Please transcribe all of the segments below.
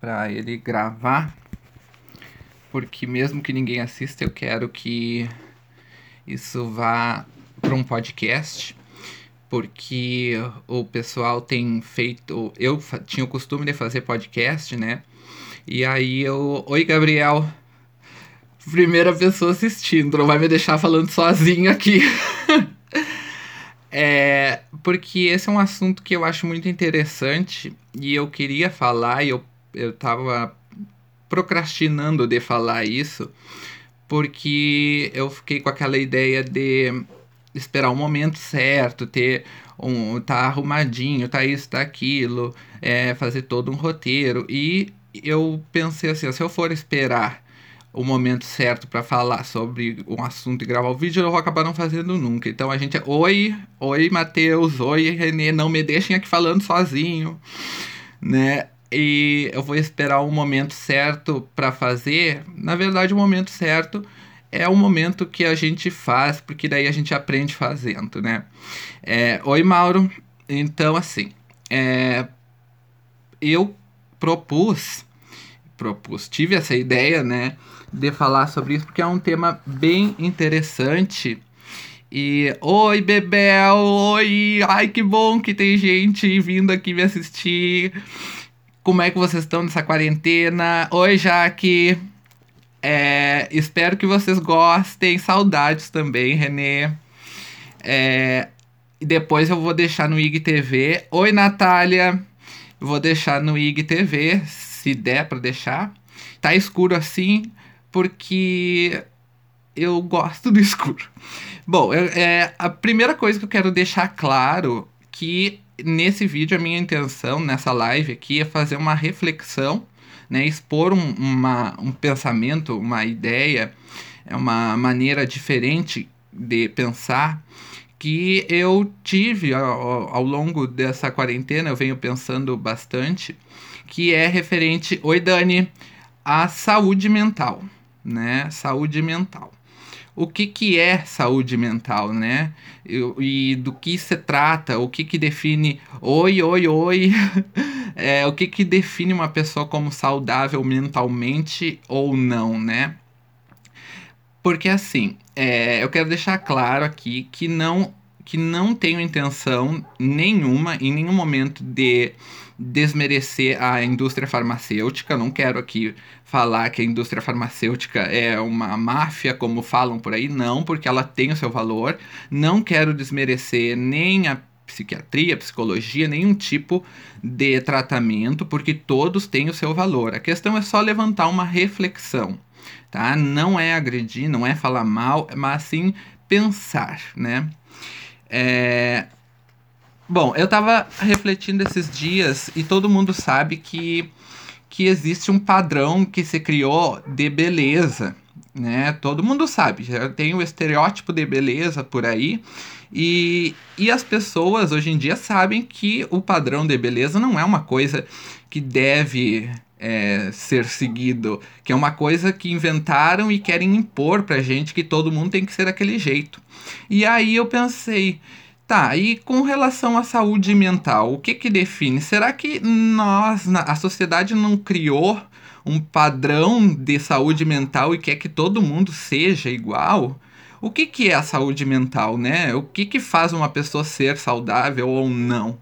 para ele gravar, porque mesmo que ninguém assista, eu quero que isso vá para um podcast, porque o pessoal tem feito, eu tinha o costume de fazer podcast, né? E aí eu, oi Gabriel, primeira pessoa assistindo, não vai me deixar falando sozinho aqui. é, porque esse é um assunto que eu acho muito interessante e eu queria falar e eu, eu tava procrastinando de falar isso porque eu fiquei com aquela ideia de esperar o momento certo, ter um tá arrumadinho, tá isso, tá aquilo, é, fazer todo um roteiro e eu pensei assim, se eu for esperar o momento certo para falar sobre um assunto e gravar o vídeo, eu vou acabar não fazendo nunca. Então a gente é, oi, oi Matheus, oi Renê, não me deixem aqui falando sozinho, né? E eu vou esperar o momento certo para fazer. Na verdade, o momento certo é o momento que a gente faz, porque daí a gente aprende fazendo, né? É, oi Mauro, então assim, é, eu propus, propus, tive essa ideia, né? de falar sobre isso, porque é um tema bem interessante. E oi, Bebel, oi, ai que bom que tem gente vindo aqui me assistir. Como é que vocês estão nessa quarentena? Oi, Jaque. É, espero que vocês gostem. Saudades também, Renê. É, depois eu vou deixar no IGTV. Oi, Natália. Vou deixar no IGTV, se der para deixar. Tá escuro assim, porque eu gosto do escuro. Bom, é, a primeira coisa que eu quero deixar claro que nesse vídeo a minha intenção nessa live aqui é fazer uma reflexão, né, expor um, uma, um pensamento, uma ideia, é uma maneira diferente de pensar que eu tive ao, ao longo dessa quarentena, eu venho pensando bastante, que é referente, oi Dani, à saúde mental né? Saúde mental. O que, que é saúde mental, né? E, e do que se trata? O que, que define oi, oi, oi? é, o que, que define uma pessoa como saudável mentalmente ou não, né? Porque assim, é, eu quero deixar claro aqui que não que não tenho intenção nenhuma, em nenhum momento, de desmerecer a indústria farmacêutica. Não quero aqui falar que a indústria farmacêutica é uma máfia, como falam por aí, não, porque ela tem o seu valor. Não quero desmerecer nem a psiquiatria, psicologia, nenhum tipo de tratamento, porque todos têm o seu valor. A questão é só levantar uma reflexão, tá? Não é agredir, não é falar mal, mas sim pensar, né? É... Bom, eu tava refletindo esses dias e todo mundo sabe que, que existe um padrão que se criou de beleza, né? Todo mundo sabe, já tem o estereótipo de beleza por aí. E, e as pessoas hoje em dia sabem que o padrão de beleza não é uma coisa que deve é, ser seguido, que é uma coisa que inventaram e querem impor pra gente que todo mundo tem que ser daquele jeito. E aí eu pensei, tá, e com relação à saúde mental, o que que define? Será que nós, a sociedade não criou um padrão de saúde mental e quer que todo mundo seja igual? O que, que é a saúde mental, né? O que, que faz uma pessoa ser saudável ou não?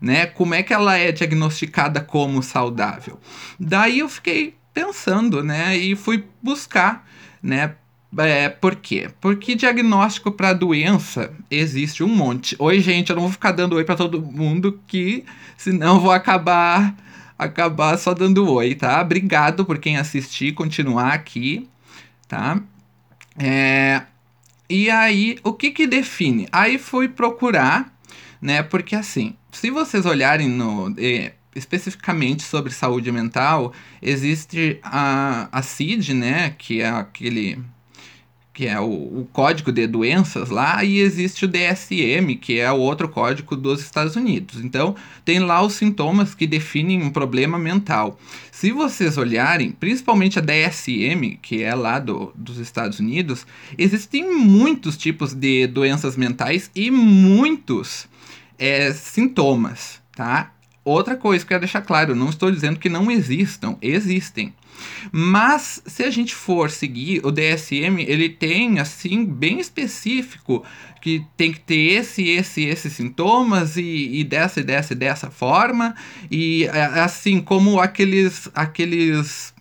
né? Como é que ela é diagnosticada como saudável? Daí eu fiquei pensando, né? E fui buscar, né? É, por quê? Porque diagnóstico para doença existe um monte. Oi, gente, eu não vou ficar dando oi para todo mundo que senão vou acabar acabar só dando oi, tá? Obrigado por quem assistir, continuar aqui, tá? É, e aí, o que que define? Aí fui procurar, né? Porque assim, se vocês olharem no, eh, especificamente sobre saúde mental, existe a, a CID, né, que é aquele que é o, o, código de doenças lá, e existe o DSM, que é o outro código dos Estados Unidos. Então, tem lá os sintomas que definem um problema mental. Se vocês olharem, principalmente a DSM, que é lá do, dos Estados Unidos, existem muitos tipos de doenças mentais e muitos é, sintomas, tá? outra coisa que eu quero deixar claro, não estou dizendo que não existam, existem. Mas se a gente for seguir o DSM, ele tem assim bem específico que tem que ter esse, esse, esses sintomas e, e dessa e dessa e dessa forma. E assim como aqueles aqueles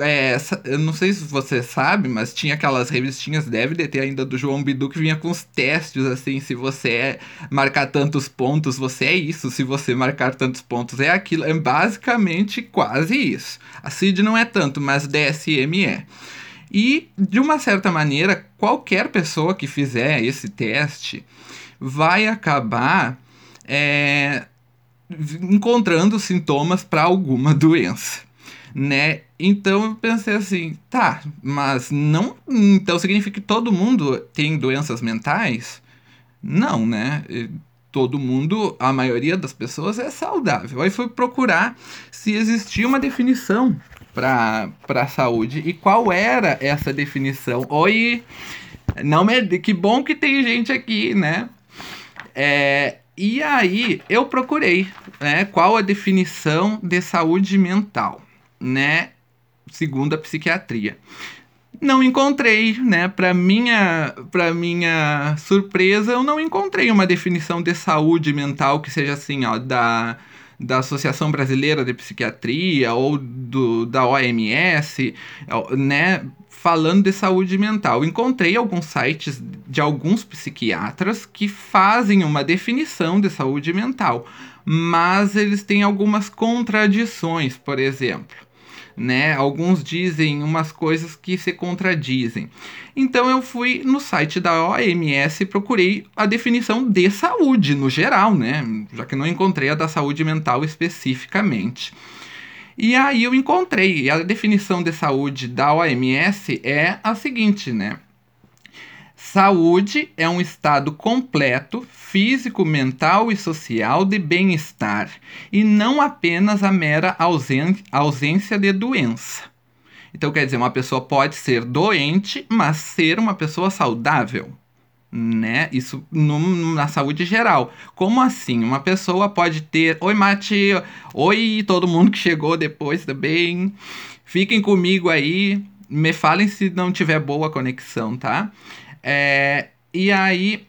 é, eu não sei se você sabe, mas tinha aquelas revistinhas, deve de ter ainda do João Bidu, que vinha com os testes, assim, se você é marcar tantos pontos, você é isso, se você marcar tantos pontos, é aquilo. É basicamente quase isso. A CID não é tanto, mas DSM é. E, de uma certa maneira, qualquer pessoa que fizer esse teste vai acabar é, encontrando sintomas para alguma doença né? Então eu pensei assim, tá, mas não. Então significa que todo mundo tem doenças mentais? Não, né? Todo mundo, a maioria das pessoas é saudável. Aí fui procurar se existia uma definição para a saúde e qual era essa definição. Oi, não me, que bom que tem gente aqui, né? É, e aí eu procurei, né? Qual a definição de saúde mental? Né, segundo a psiquiatria. Não encontrei, né? Para minha, para minha surpresa, eu não encontrei uma definição de saúde mental que seja assim, ó, da da Associação Brasileira de Psiquiatria ou do, da OMS, né, falando de saúde mental. Encontrei alguns sites de alguns psiquiatras que fazem uma definição de saúde mental, mas eles têm algumas contradições, por exemplo né? Alguns dizem umas coisas que se contradizem. Então eu fui no site da OMS e procurei a definição de saúde no geral, né? Já que não encontrei a da saúde mental especificamente. E aí eu encontrei, a definição de saúde da OMS é a seguinte, né? Saúde é um estado completo, físico, mental e social de bem-estar, e não apenas a mera ausência de doença. Então, quer dizer, uma pessoa pode ser doente, mas ser uma pessoa saudável. Né? Isso no, na saúde geral. Como assim? Uma pessoa pode ter. Oi, Mati! Oi, todo mundo que chegou depois também. Fiquem comigo aí. Me falem se não tiver boa conexão, tá? É, e aí,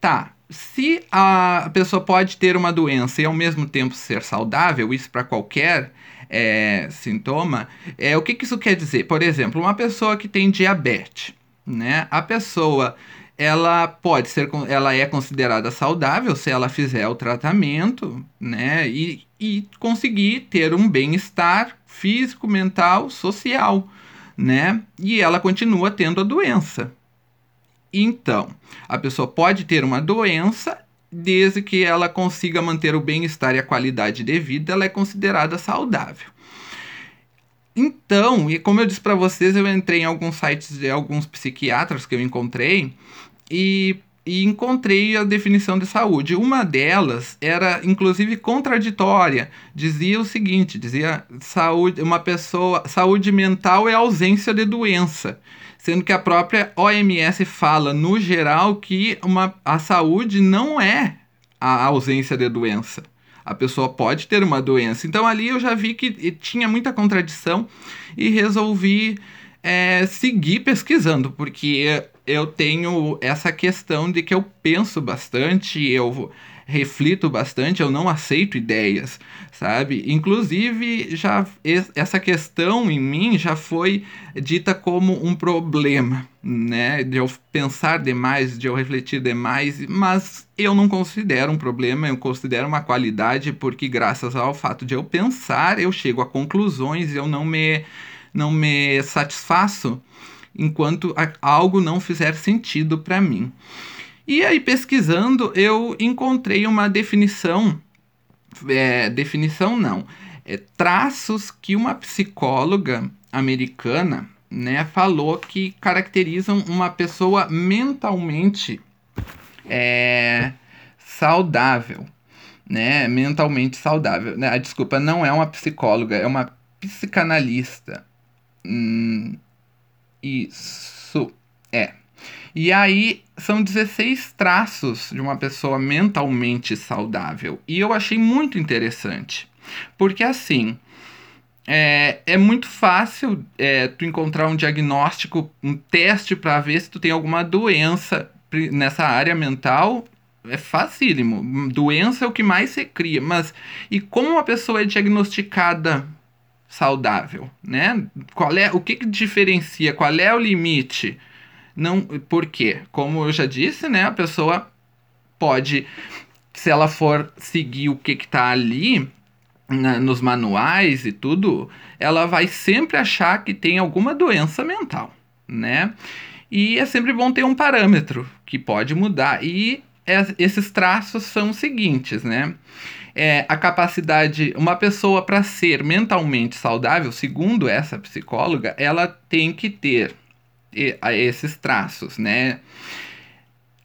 tá. Se a pessoa pode ter uma doença e ao mesmo tempo ser saudável, isso para qualquer é, sintoma, é, o que, que isso quer dizer? Por exemplo, uma pessoa que tem diabetes, né? A pessoa ela pode ser ela é considerada saudável se ela fizer o tratamento né e, e conseguir ter um bem-estar físico mental social né e ela continua tendo a doença então, a pessoa pode ter uma doença desde que ela consiga manter o bem-estar e a qualidade de vida, ela é considerada saudável. Então, e como eu disse para vocês, eu entrei em alguns sites de alguns psiquiatras que eu encontrei e, e, encontrei a definição de saúde. Uma delas era inclusive contraditória. Dizia o seguinte: dizia saúde, uma pessoa, saúde mental é ausência de doença sendo que a própria OMS fala, no geral, que uma, a saúde não é a ausência de doença. A pessoa pode ter uma doença. Então ali eu já vi que tinha muita contradição e resolvi é, seguir pesquisando, porque eu tenho essa questão de que eu penso bastante, eu reflito bastante, eu não aceito ideias, sabe? Inclusive, já essa questão em mim já foi dita como um problema, né? De eu pensar demais, de eu refletir demais, mas eu não considero um problema, eu considero uma qualidade, porque graças ao fato de eu pensar, eu chego a conclusões, e eu não me não me satisfaço enquanto algo não fizer sentido para mim. E aí, pesquisando, eu encontrei uma definição. É, definição não. É, traços que uma psicóloga americana né, falou que caracterizam uma pessoa mentalmente é, saudável. Né, mentalmente saudável. Né, desculpa, não é uma psicóloga, é uma psicanalista. Hum, isso, é. E aí são 16 traços de uma pessoa mentalmente saudável. E eu achei muito interessante. Porque assim, é, é muito fácil é, tu encontrar um diagnóstico, um teste para ver se tu tem alguma doença nessa área mental. É facílimo. Doença é o que mais se cria. Mas e como uma pessoa é diagnosticada saudável, né? Qual é o que, que diferencia? Qual é o limite? Não, por quê? Como eu já disse, né? A pessoa pode, se ela for seguir o que está ali na, nos manuais e tudo, ela vai sempre achar que tem alguma doença mental, né? E é sempre bom ter um parâmetro que pode mudar. E esses traços são os seguintes, né? É, a capacidade, uma pessoa para ser mentalmente saudável, segundo essa psicóloga, ela tem que ter esses traços, né?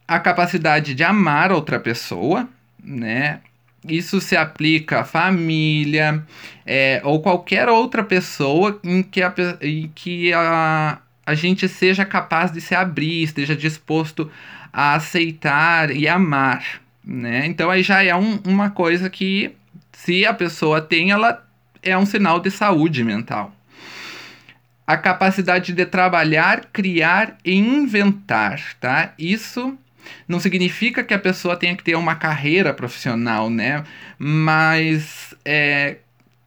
A capacidade de amar outra pessoa, né? Isso se aplica à família é, ou qualquer outra pessoa em que, a, em que a, a gente seja capaz de se abrir, esteja disposto a aceitar e amar, né? Então aí já é um, uma coisa que se a pessoa tem, ela é um sinal de saúde mental a capacidade de trabalhar, criar e inventar, tá? Isso não significa que a pessoa tenha que ter uma carreira profissional, né? Mas é,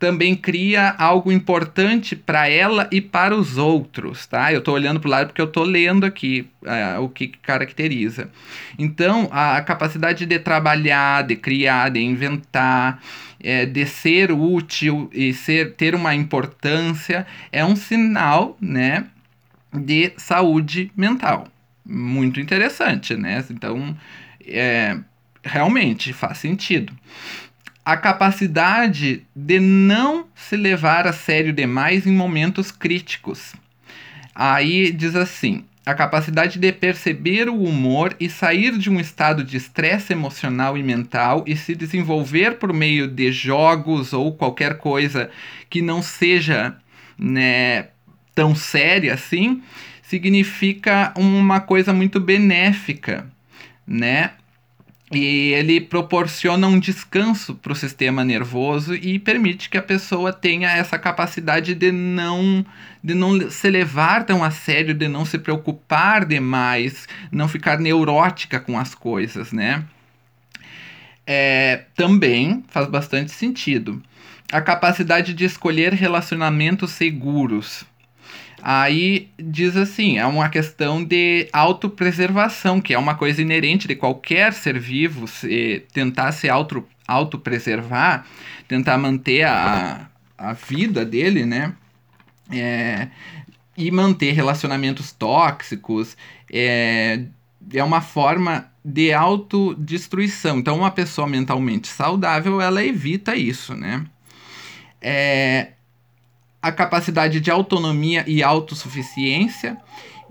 também cria algo importante para ela e para os outros, tá? Eu estou olhando para o lado porque eu estou lendo aqui é, o que caracteriza. Então, a, a, capacidade de trabalhar, de criar, de inventar, é, de ser útil e ser, ter uma importância é um sinal, né, de saúde mental. Muito interessante, né? Então, é, realmente faz sentido a capacidade de não se levar a sério demais em momentos críticos. Aí diz assim: a capacidade de perceber o humor e sair de um estado de estresse emocional e mental e se desenvolver por meio de jogos ou qualquer coisa que não seja né, tão séria assim, significa uma coisa muito benéfica, né? E ele proporciona um descanso para o sistema nervoso e permite que a pessoa tenha essa capacidade de não, de não se levar tão a sério, de não se preocupar demais, não ficar neurótica com as coisas, né? É, também faz bastante sentido. A capacidade de escolher relacionamentos seguros. Aí diz assim, é uma questão de autopreservação, que é uma coisa inerente de qualquer ser vivo, se tentar se auto, autopreservar, tentar manter a, a vida dele, né? É, e manter relacionamentos tóxicos é, é uma forma de autodestruição. Então, uma pessoa mentalmente saudável, ela evita isso, né? É, a capacidade de autonomia e autossuficiência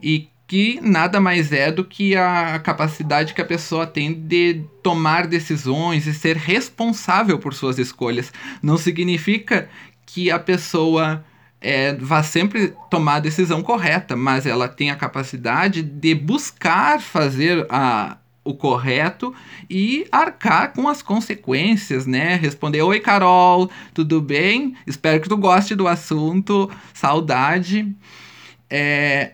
e que nada mais é do que a capacidade que a pessoa tem de tomar decisões e ser responsável por suas escolhas. Não significa que a pessoa é, vá sempre tomar a decisão correta, mas ela tem a capacidade de buscar fazer a, o correto e arcar com as consequências, né? Responder: Oi, Carol, tudo bem? Espero que tu goste do assunto. Saudade. É...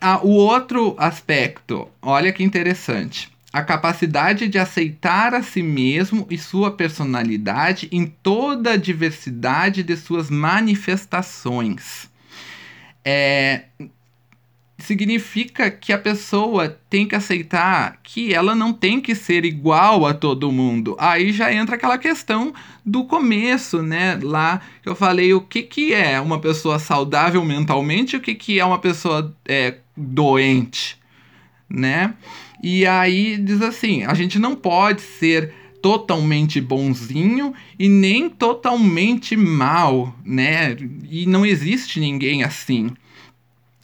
Ah, o outro aspecto, olha que interessante. A capacidade de aceitar a si mesmo e sua personalidade em toda a diversidade de suas manifestações. É, significa que a pessoa tem que aceitar que ela não tem que ser igual a todo mundo. Aí já entra aquela questão do começo, né? Lá eu falei o que, que é uma pessoa saudável mentalmente e o que, que é uma pessoa é, doente, né? E aí diz assim: a gente não pode ser totalmente bonzinho e nem totalmente mal, né? E não existe ninguém assim.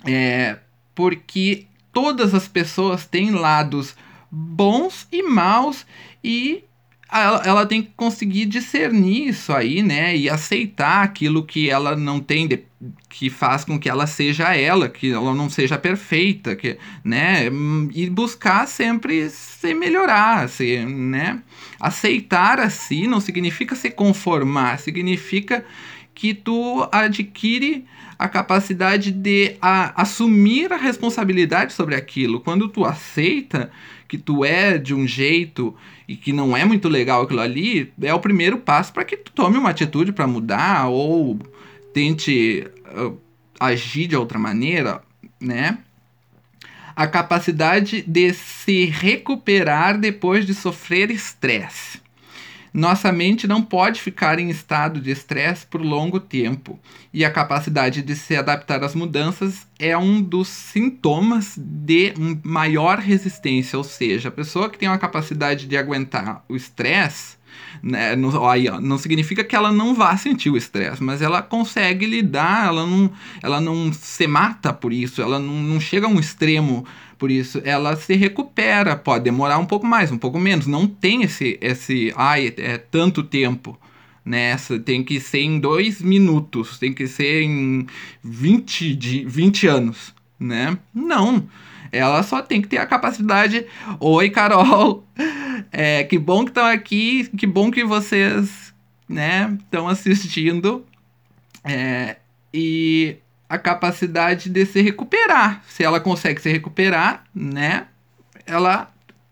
É, porque todas as pessoas têm lados bons e maus e ela, ela, tem que conseguir discernir isso aí, né? E aceitar aquilo que ela não tem, de, que faz com que ela seja ela, que ela não seja perfeita, que, né? E buscar sempre se melhorar, se, né? Aceitar assim não significa se conformar, significa que tu adquire a capacidade de a, assumir a responsabilidade sobre aquilo. Quando tu aceita que tu é de um jeito e que não é muito legal aquilo ali, é o primeiro passo para que tu tome uma atitude para mudar ou tente uh, agir de outra maneira, né? A capacidade de se recuperar depois de sofrer estresse. Nossa mente não pode ficar em estado de estresse por longo tempo, e a capacidade de se adaptar às mudanças é um dos sintomas de maior resistência, ou seja, a pessoa que tem uma capacidade de aguentar o estresse, né, não, aí, ó, não significa que ela não vá sentir o estresse, mas ela consegue lidar, ela não, ela não se mata por isso, ela não, não chega a um extremo por isso, ela se recupera. Pode demorar um pouco mais, um pouco menos. Não tem esse, esse ai, é tanto tempo. Nessa, tem que ser em dois minutos, tem que ser em 20, de, 20 anos, né? Não. Ela só tem que ter a capacidade. Oi, Carol! É, que bom que estão aqui, que bom que vocês né, estão assistindo. É, e a capacidade de se recuperar. Se ela consegue se recuperar, né? Ela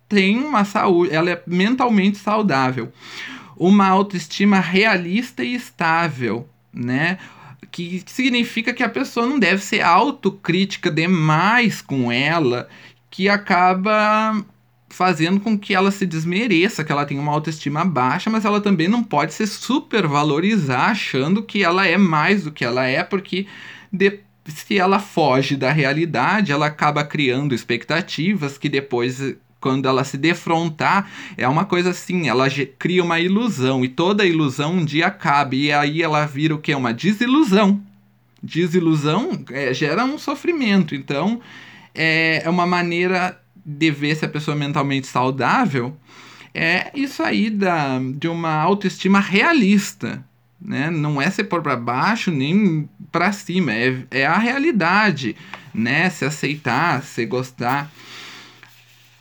tem uma saúde, ela é mentalmente saudável. Uma autoestima realista e estável, né? Que significa que a pessoa não deve ser autocrítica demais com ela, que acaba fazendo com que ela se desmereça, que ela tenha uma autoestima baixa, mas ela também não pode se supervalorizar achando que ela é mais do que ela é, porque se ela foge da realidade, ela acaba criando expectativas que depois quando ela se defrontar, é uma coisa assim, ela cria uma ilusão e toda ilusão um dia acaba e aí ela vira o que? Uma desilusão. Desilusão é, gera um sofrimento, então é, é uma maneira de ver se a pessoa é mentalmente saudável é isso aí da, de uma autoestima realista né? Não é se pôr para baixo nem para cima, é, é a realidade, né? Se aceitar, se gostar.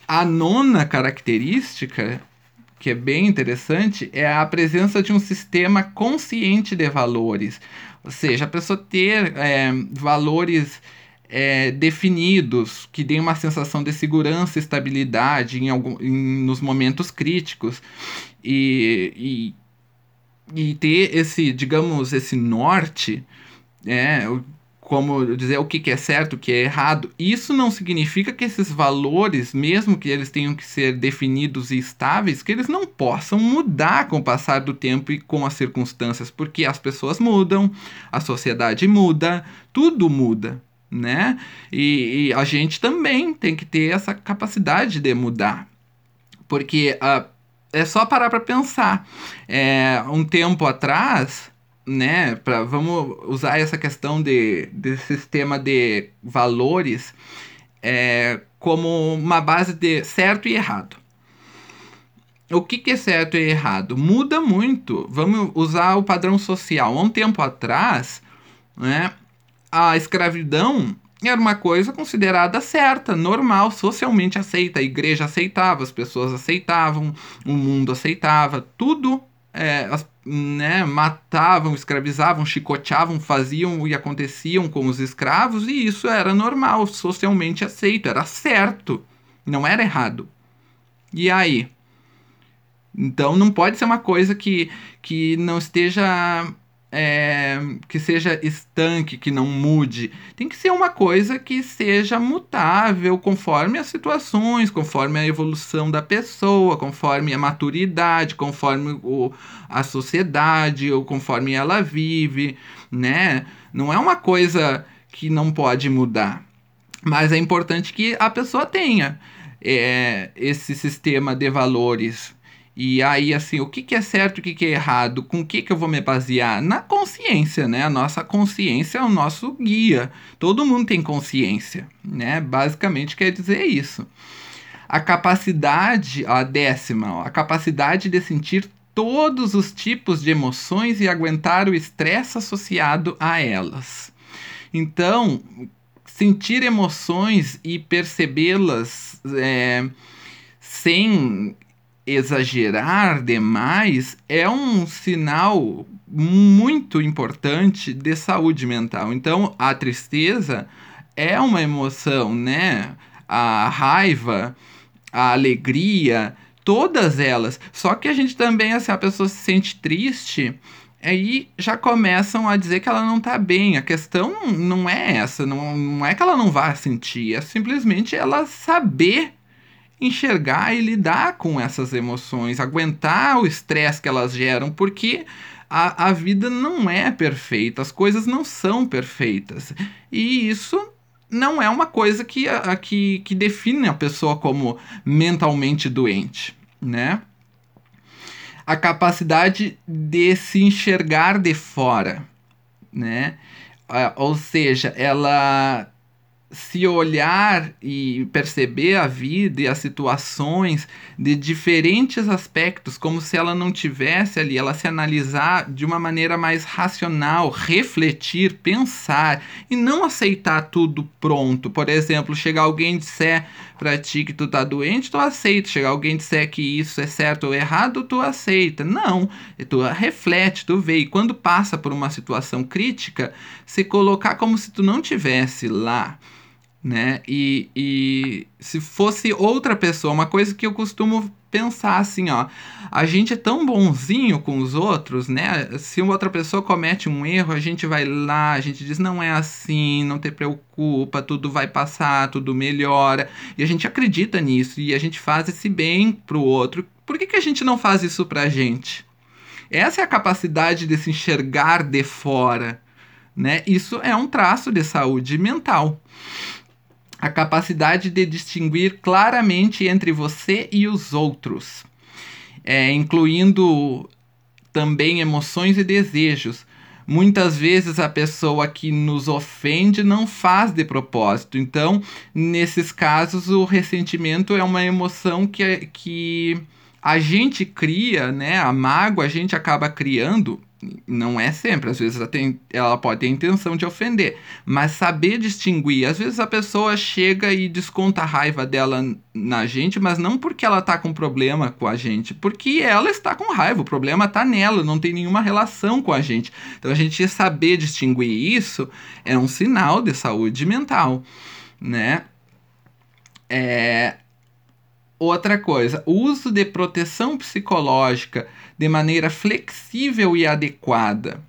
A nona característica, que é bem interessante, é a presença de um sistema consciente de valores. Ou seja, a pessoa ter é, valores é, definidos, que deem uma sensação de segurança e estabilidade em algum, em, nos momentos críticos. E, e e ter esse, digamos, esse norte, é, como dizer o que, é certo, o que é errado, isso não significa que esses valores, mesmo que eles tenham que ser definidos e estáveis, que eles não possam mudar com o passar do tempo e com as circunstâncias, porque as pessoas mudam, a sociedade muda, tudo muda, né? E, e a gente também tem que ter essa capacidade de mudar, porque a é só parar para pensar. É, um tempo atrás, né, pra, vamos usar essa questão de, de sistema de valores é, como uma base de certo e errado. O que, que é certo e errado? Muda muito. Vamos usar o padrão social. Há um tempo atrás, né, a escravidão era uma coisa considerada certa, normal, socialmente aceita. A igreja aceitava, as pessoas aceitavam, o mundo aceitava, tudo é, as, né, matavam, escravizavam, chicoteavam, faziam e aconteciam com os escravos, e isso era normal, socialmente aceito, era certo, não era errado. E aí? Então não pode ser uma coisa que, que não esteja é, que seja estanque, que não mude. Tem que ser uma coisa que seja mutável conforme as situações, conforme a evolução da pessoa, conforme a maturidade, conforme o, a sociedade, ou conforme ela vive, né? Não é uma coisa que não pode mudar. Mas é importante que a pessoa tenha é, esse sistema de valores e aí, assim, o que, que é certo, o que, que é errado, com o que, que eu vou me basear? Na consciência, né? A nossa consciência é o nosso guia. Todo mundo tem consciência, né? Basicamente quer dizer isso. a capacidade, a décima, a capacidade de sentir todos os tipos de emoções e aguentar o estresse associado a elas. Então, sentir emoções e percebê-las é, sem exagerar demais é um sinal muito importante de saúde mental. Então, a tristeza é uma emoção, né? A raiva, a alegria, todas elas. Só que a gente também, assim, a pessoa se sente triste, aí já começam a dizer que ela não tá bem. A questão não é essa, não, não é que ela não vá sentir, é simplesmente ela saber enxergar e lidar com essas emoções, aguentar o estresse que elas geram, porque a, a vida não é perfeita, as coisas não são perfeitas. E isso não é uma coisa que, a, que, que define a pessoa como mentalmente doente, né? A capacidade de se enxergar de fora, né? ou seja, ela se olhar e perceber a vida e as situações de diferentes aspectos, como se ela não tivesse ali, ela se analisar de uma maneira mais racional, refletir, pensar e não aceitar tudo pronto. Por exemplo, chegar alguém e disser para ti que tu tá doente, tu aceita. Chegar alguém e disser que isso é certo ou errado, tu aceita. Não, tu reflete, tu vê. E quando passa por uma situação crítica, se colocar como se tu não tivesse lá né? E, e se fosse outra pessoa, uma coisa que eu costumo pensar assim, ó, a gente é tão bonzinho com os outros, né? Se uma outra pessoa comete um erro, a gente vai lá, a gente diz não é assim, não te preocupa, tudo vai passar, tudo melhora, e a gente acredita nisso e a gente faz esse bem pro outro. Por que, que a gente não faz isso pra gente? Essa é a capacidade de se enxergar de fora, né? Isso é um traço de saúde mental a capacidade de distinguir claramente entre você e os outros, é, incluindo também emoções e desejos. Muitas vezes a pessoa que nos ofende não faz de propósito. Então, nesses casos, o ressentimento é uma emoção que, que a gente cria, né? A mágoa a gente acaba criando não é sempre, às vezes ela, tem, ela pode ter intenção de ofender, mas saber distinguir, às vezes a pessoa chega e desconta a raiva dela na gente, mas não porque ela tá com problema com a gente, porque ela está com raiva, o problema tá nela, não tem nenhuma relação com a gente. Então a gente saber distinguir isso é um sinal de saúde mental, né? É, Outra coisa, o uso de proteção psicológica de maneira flexível e adequada.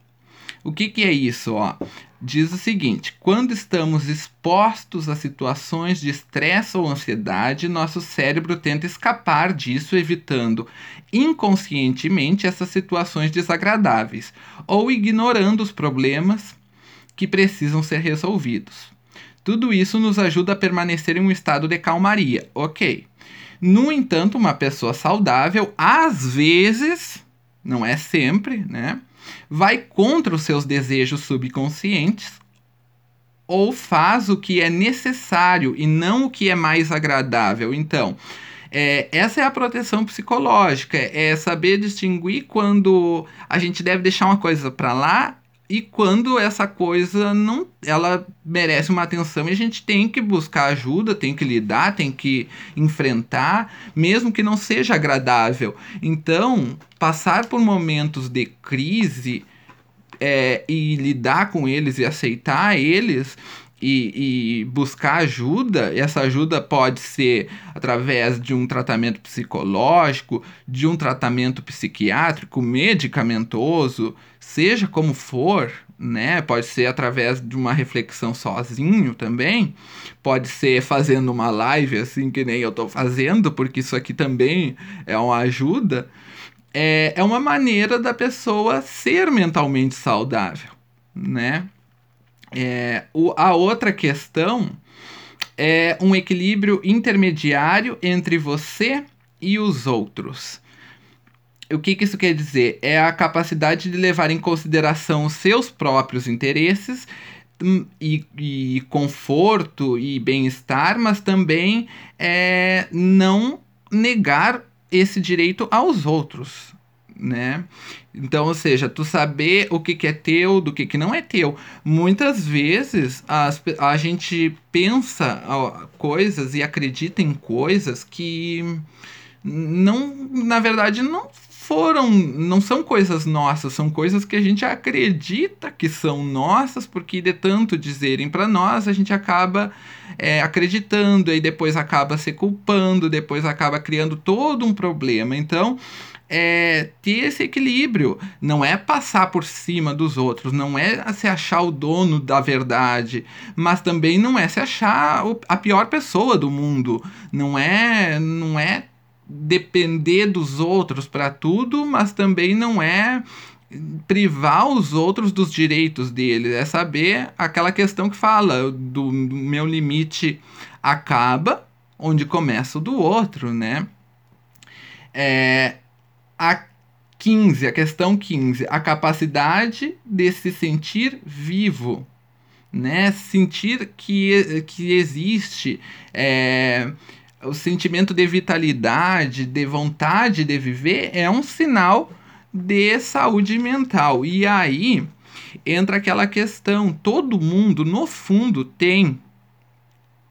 O que, que é isso? Ó? Diz o seguinte: quando estamos expostos a situações de estresse ou ansiedade, nosso cérebro tenta escapar disso, evitando inconscientemente essas situações desagradáveis ou ignorando os problemas que precisam ser resolvidos. Tudo isso nos ajuda a permanecer em um estado de calmaria, ok? No entanto, uma pessoa saudável, às vezes, não é sempre, né? Vai contra os seus desejos subconscientes ou faz o que é necessário e não o que é mais agradável. Então, é, essa é a proteção psicológica, é saber distinguir quando a gente deve deixar uma coisa para lá e quando essa coisa não ela merece uma atenção e a gente tem que buscar ajuda, tem que lidar, tem que enfrentar, mesmo que não seja agradável. Então, passar por momentos de crise é, e lidar com eles e aceitar eles e, e, buscar ajuda, essa ajuda pode ser através de um tratamento psicológico, de um tratamento psiquiátrico, medicamentoso, seja como for, né? Pode ser através de uma reflexão sozinho também, pode ser fazendo uma live assim que nem eu estou fazendo, porque isso aqui também é uma ajuda. É, é uma maneira da pessoa ser mentalmente saudável, né? É, o, a outra questão é um equilíbrio intermediário entre você e os outros. O que, que isso quer dizer? É a capacidade de levar em consideração os seus próprios interesses hum, e, e conforto e bem-estar, mas também é, não negar esse direito aos outros, né? Então, ou seja, tu saber o que, que é teu do que, que não é teu. Muitas vezes as, a gente pensa coisas e acredita em coisas que não, na verdade, não foram, não são coisas nossas, são coisas que a gente acredita que são nossas, porque de tanto dizerem para nós, a gente acaba é, acreditando, e depois acaba se culpando, depois acaba criando todo um problema. Então, é ter esse equilíbrio. Não é passar por cima dos outros, não é se achar o dono da verdade, mas também não é se achar a pior pessoa do mundo. Não é, não é depender dos outros para tudo, mas também não é privar os outros dos direitos deles. É saber aquela questão que fala do, do meu limite acaba onde começa o do outro, né? É, a 15, a questão 15, a capacidade de se sentir vivo, né? Sentir que, que existe é, o sentimento de vitalidade, de vontade de viver, é um sinal de saúde mental. E aí entra aquela questão: todo mundo, no fundo, tem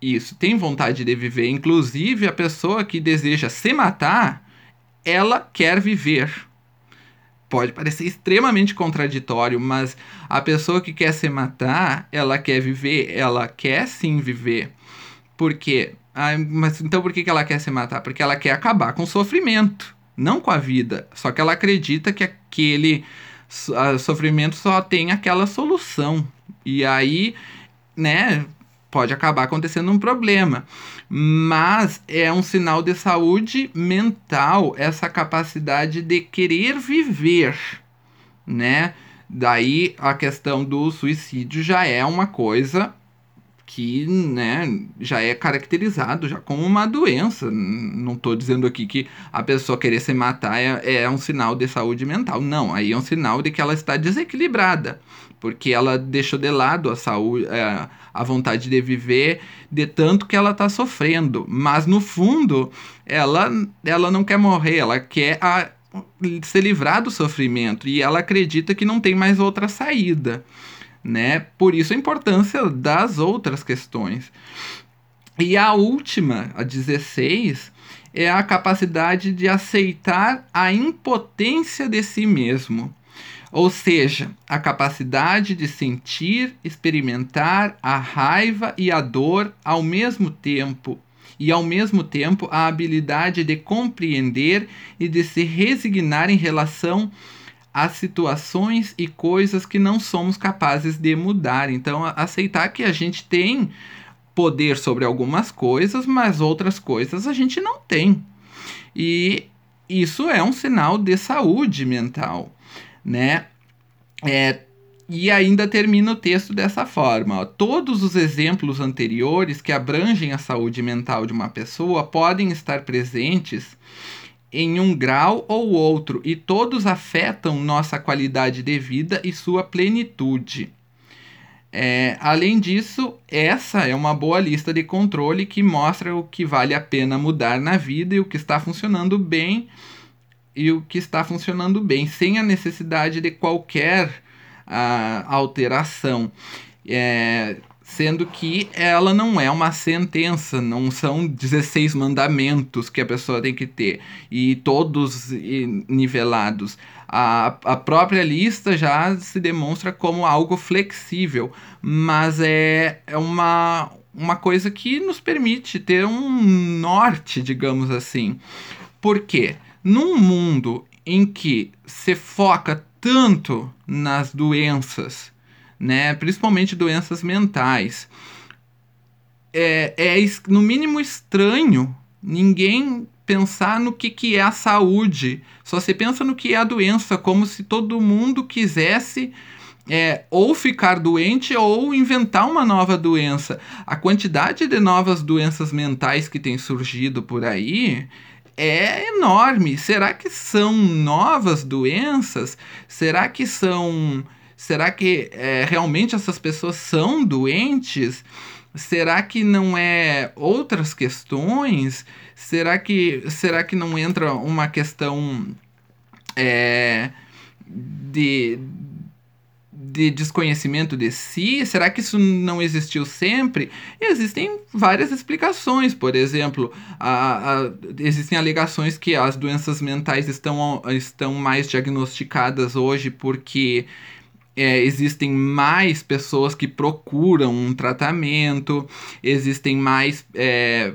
isso, tem vontade de viver. Inclusive, a pessoa que deseja se matar ela quer viver. Pode parecer extremamente contraditório, mas a pessoa que quer se matar, ela quer viver, ela quer sim viver. Por quê? Ah, mas então por que ela quer se matar? Porque ela quer acabar com o sofrimento, não com a vida. Só que ela acredita que aquele sofrimento só tem aquela solução. E aí, né, pode acabar acontecendo um problema. Mas é um sinal de saúde mental essa capacidade de querer viver, né? Daí a questão do suicídio já é uma coisa que né, já é caracterizado já como uma doença. Não estou dizendo aqui que a pessoa querer se matar é, é um sinal de saúde mental. Não, aí é um sinal de que ela está desequilibrada, porque ela deixou de lado a saúde, é, a vontade de viver, de tanto que ela está sofrendo. Mas no fundo, ela, ela não quer morrer, ela quer a, se livrar do sofrimento e ela acredita que não tem mais outra saída né? Por isso a importância das outras questões. E a última, a 16, é a capacidade de aceitar a impotência de si mesmo. Ou seja, a capacidade de sentir, experimentar a raiva e a dor ao mesmo tempo, e ao mesmo tempo a habilidade de compreender e de se resignar em relação as situações e coisas que não somos capazes de mudar. Então, aceitar que a gente tem poder sobre algumas coisas, mas outras coisas a gente não tem. E isso é um sinal de saúde mental, né? É, e ainda termina o texto dessa forma: ó, todos os exemplos anteriores que abrangem a saúde mental de uma pessoa podem estar presentes em um grau ou outro, e todos afetam nossa qualidade de vida e sua plenitude. É, além disso, essa é uma boa lista de controle que mostra o que vale a pena mudar na vida e o que está funcionando bem e o que está funcionando bem, sem a necessidade de qualquer uh, alteração. É, sendo que ela não é uma sentença, não são 16 mandamentos que a pessoa tem que ter e todos nivelados. A, a própria lista já se demonstra como algo flexível, mas é, é uma, uma coisa que nos permite ter um norte, digamos assim. Por quê? Num mundo em que se foca tanto nas doenças, né? Principalmente doenças mentais. É, é no mínimo estranho ninguém pensar no que, que é a saúde. Só se pensa no que é a doença, como se todo mundo quisesse é, ou ficar doente ou inventar uma nova doença. A quantidade de novas doenças mentais que tem surgido por aí é enorme. Será que são novas doenças? Será que são Será que é, realmente essas pessoas são doentes? Será que não é outras questões? Será que, será que não entra uma questão é, de, de desconhecimento de si? Será que isso não existiu sempre? existem várias explicações. Por exemplo, a, a, existem alegações que as doenças mentais estão, estão mais diagnosticadas hoje porque é, existem mais pessoas que procuram um tratamento, existem mais é,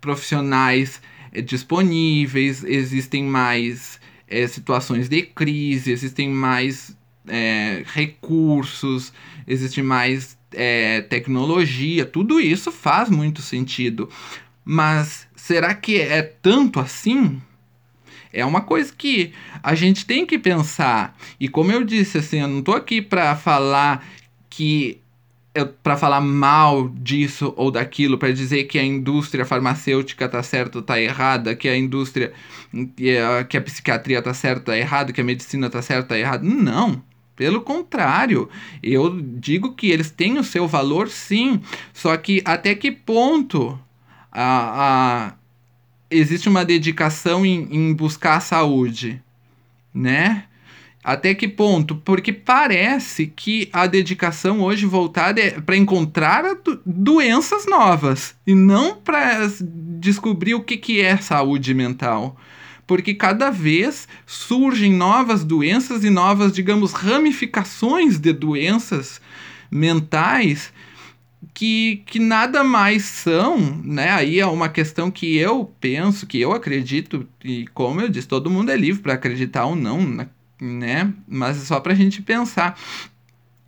profissionais é, disponíveis, existem mais é, situações de crise, existem mais é, recursos, existe mais é, tecnologia, tudo isso faz muito sentido. Mas será que é tanto assim? É uma coisa que a gente tem que pensar. E como eu disse, assim, eu não estou aqui para falar que para falar mal disso ou daquilo, para dizer que a indústria farmacêutica tá certa ou tá errada, que a indústria que a, que a psiquiatria tá certa ou tá errada, que a medicina tá certa ou tá errada. Não. Pelo contrário, eu digo que eles têm o seu valor sim, só que até que ponto a, a, existe uma dedicação em, em buscar a saúde, né? Até que ponto? Porque parece que a dedicação hoje voltada é para encontrar doenças novas e não para descobrir o que, que é saúde mental porque cada vez surgem novas doenças e novas, digamos, ramificações de doenças mentais que, que nada mais são, né? Aí é uma questão que eu penso, que eu acredito, e como eu disse, todo mundo é livre para acreditar ou não, né? Mas é só para a gente pensar.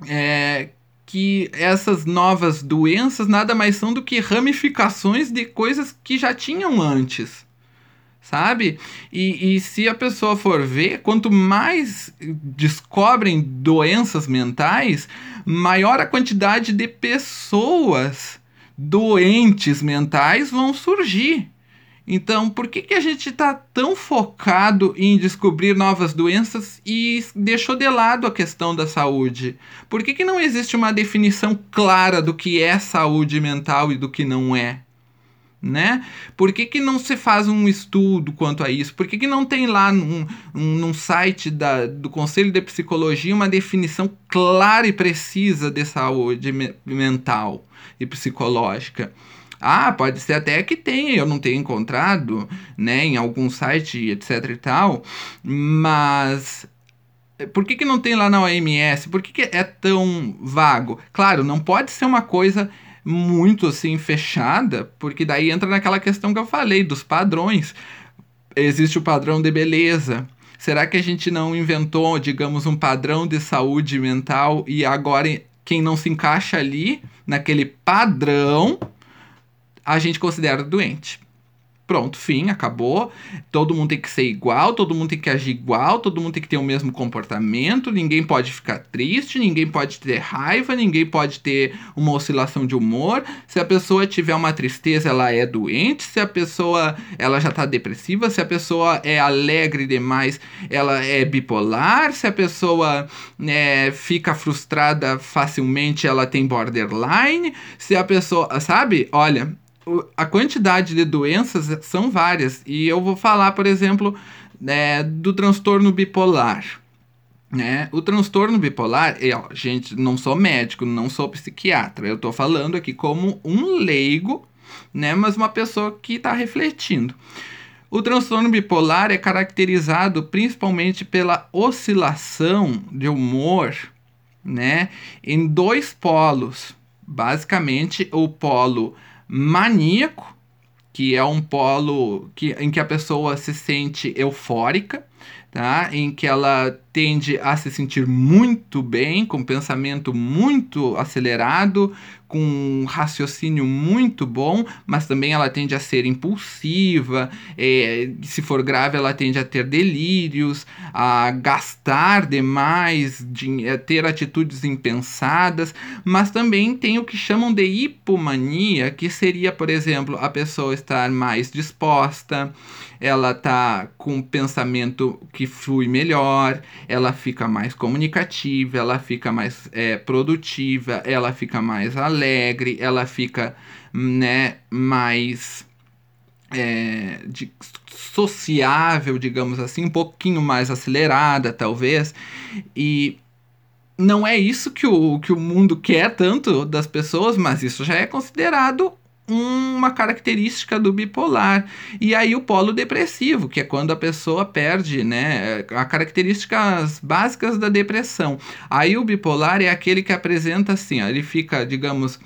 É, que essas novas doenças nada mais são do que ramificações de coisas que já tinham antes sabe? E, e se a pessoa for ver, quanto mais descobrem doenças mentais, maior a quantidade de pessoas doentes mentais vão surgir. Então, por que, que a gente está tão focado em descobrir novas doenças e deixou de lado a questão da saúde? Por que, que não existe uma definição clara do que é saúde mental e do que não é? Né? Por que, que não se faz um estudo quanto a isso? Por que, que não tem lá num, num site da, do Conselho de Psicologia uma definição clara e precisa de saúde me mental e psicológica? Ah, pode ser até que tenha, eu não tenha encontrado, né, em algum site, etc e tal, mas por que, que não tem lá na OMS? Por que, que é tão vago? Claro, não pode ser uma coisa muito assim fechada, porque daí entra naquela questão que eu falei dos padrões. Existe o padrão de beleza. Será que a gente não inventou, digamos, um padrão de saúde mental e agora quem não se encaixa ali naquele padrão, a gente considera doente? Pronto, fim, acabou. Todo mundo tem que ser igual, todo mundo tem que agir igual, todo mundo tem que ter o mesmo comportamento, ninguém pode ficar triste, ninguém pode ter raiva, ninguém pode ter uma oscilação de humor. Se a pessoa tiver uma tristeza, ela é doente, se a pessoa ela já tá depressiva, se a pessoa é alegre demais, ela é bipolar, se a pessoa é, fica frustrada facilmente, ela tem borderline, se a pessoa, sabe? Olha, a quantidade de doenças são várias. E eu vou falar, por exemplo, é, do transtorno bipolar. Né? O transtorno bipolar, gente, não sou médico, não sou psiquiatra. Eu estou falando aqui como um leigo, né? mas uma pessoa que está refletindo. O transtorno bipolar é caracterizado principalmente pela oscilação de humor né, em dois polos. Basicamente, o polo maníaco, que é um polo que, em que a pessoa se sente eufórica, tá? em que ela tende a se sentir muito bem, com pensamento muito acelerado, com um raciocínio muito bom, mas também ela tende a ser impulsiva, é, se for grave, ela tende a ter delírios, a gastar demais, de, a ter atitudes impensadas, mas também tem o que chamam de hipomania, que seria, por exemplo, a pessoa estar mais disposta, ela tá com pensamento raciocínio que flui melhor, ela fica mais comunicativa, ela fica mais é, produtiva, ela fica mais alegre, ela fica né, mais é, de, sociável, digamos assim, um pouquinho mais acelerada, talvez. E não é isso que o, que o mundo quer tanto das pessoas, mas isso já é considerado uma característica do bipolar. E aí o polo depressivo, que é quando a pessoa perde, né, as características básicas da depressão. Aí o bipolar é aquele que apresenta assim, ó, ele fica, digamos,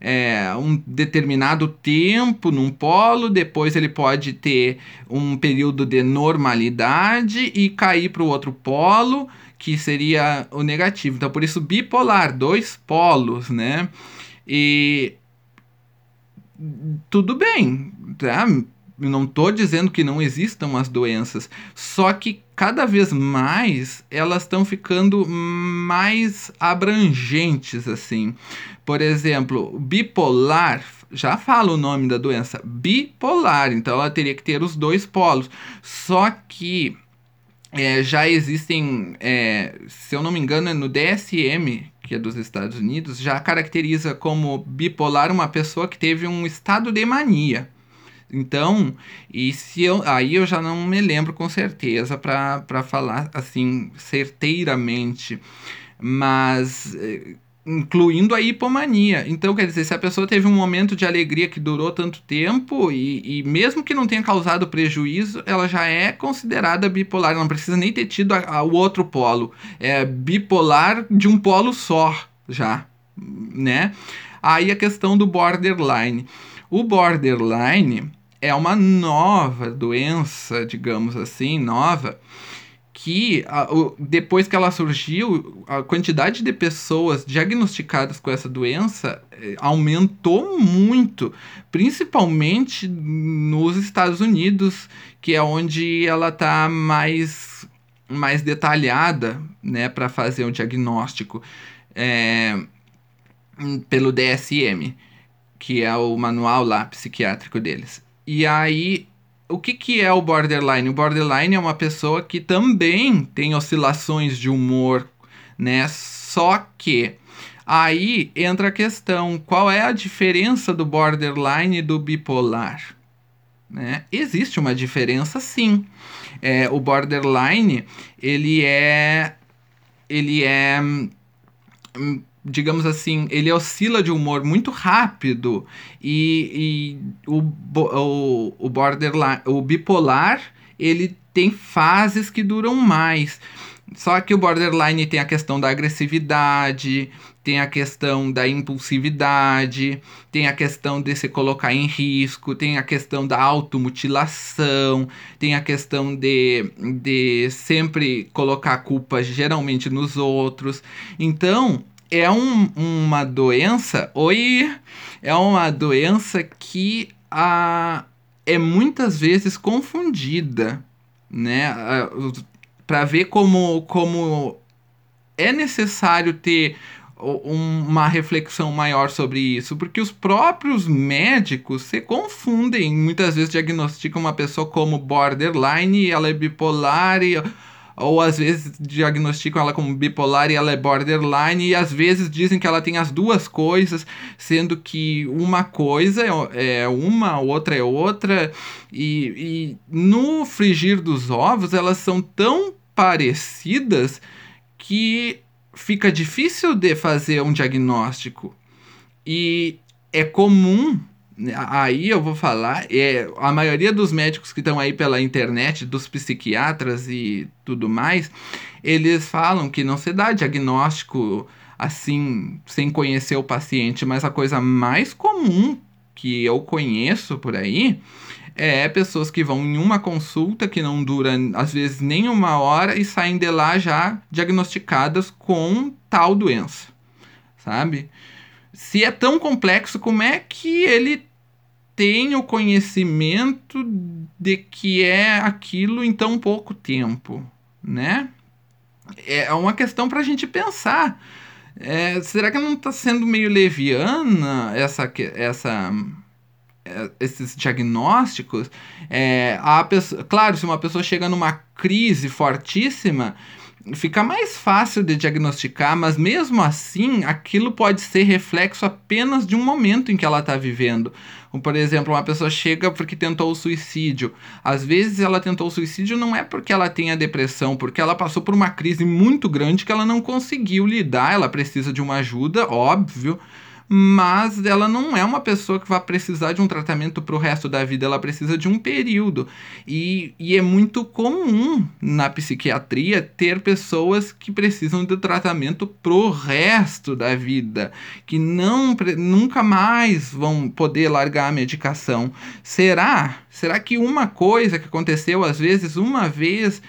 é, um determinado tempo num polo, depois ele pode ter um período de normalidade e cair para o outro polo, que seria o negativo. Então, por isso, bipolar, dois polos, né? E tudo bem, tá? não estou dizendo que não existam as doenças, só que cada vez mais elas estão ficando mais abrangentes assim. Por exemplo, bipolar, já fala o nome da doença, bipolar, então ela teria que ter os dois polos. Só que é, já existem, é, se eu não me engano, é no DSM, que é dos Estados Unidos, já caracteriza como bipolar uma pessoa que teve um estado de mania. Então, e se eu, aí eu já não me lembro com certeza para falar assim certeiramente, mas eh, incluindo a hipomania. Então, quer dizer, se a pessoa teve um momento de alegria que durou tanto tempo e, e mesmo que não tenha causado prejuízo, ela já é considerada bipolar. Não precisa nem ter tido a, a, o outro polo. É bipolar de um polo só, já, né? Aí a questão do borderline. O borderline é uma nova doença, digamos assim, nova, que a, o, depois que ela surgiu, a quantidade de pessoas diagnosticadas com essa doença eh, aumentou muito, principalmente nos Estados Unidos, que é onde ela está mais, mais detalhada né, para fazer o diagnóstico é, pelo DSM, que é o manual lá psiquiátrico deles. E aí o que, que é o borderline? O borderline é uma pessoa que também tem oscilações de humor, né? Só que aí entra a questão: qual é a diferença do borderline e do bipolar? Né? Existe uma diferença, sim. É, o borderline ele é ele é hum, digamos assim, ele oscila de humor muito rápido e, e o, o, o borderline, o bipolar, ele tem fases que duram mais. Só que o borderline tem a questão da agressividade, tem a questão da impulsividade, tem a questão de se colocar em risco, tem a questão da automutilação, tem a questão de, de sempre colocar a culpa geralmente nos outros. Então, é um, uma doença. Oi! É uma doença que a, é muitas vezes confundida, né? Para ver como, como é necessário ter uma reflexão maior sobre isso, porque os próprios médicos se confundem, muitas vezes diagnosticam uma pessoa como borderline, ela é bipolar e ou às vezes diagnosticam ela como bipolar e ela é borderline, e às vezes dizem que ela tem as duas coisas, sendo que uma coisa é, é uma, outra é outra, e, e no frigir dos ovos elas são tão parecidas que fica difícil de fazer um diagnóstico. E é comum Aí eu vou falar, é, a maioria dos médicos que estão aí pela internet, dos psiquiatras e tudo mais, eles falam que não se dá diagnóstico assim, sem conhecer o paciente, mas a coisa mais comum que eu conheço por aí é pessoas que vão em uma consulta que não dura às vezes nem uma hora e saem de lá já diagnosticadas com tal doença, sabe? Se é tão complexo, como é que ele tem o conhecimento de que é aquilo em tão pouco tempo, né? É uma questão para a gente pensar. É, será que não está sendo meio leviana essa, essa, é, esses diagnósticos, é, a pessoa, claro, se uma pessoa chega numa crise fortíssima, fica mais fácil de diagnosticar, mas mesmo assim, aquilo pode ser reflexo apenas de um momento em que ela está vivendo. Por exemplo, uma pessoa chega porque tentou o suicídio. Às vezes ela tentou o suicídio não é porque ela tenha depressão, porque ela passou por uma crise muito grande que ela não conseguiu lidar, ela precisa de uma ajuda, óbvio mas ela não é uma pessoa que vai precisar de um tratamento para o resto da vida, ela precisa de um período. E, e é muito comum na psiquiatria ter pessoas que precisam de tratamento pro resto da vida, que não nunca mais vão poder largar a medicação. Será? Será que uma coisa que aconteceu às vezes uma vez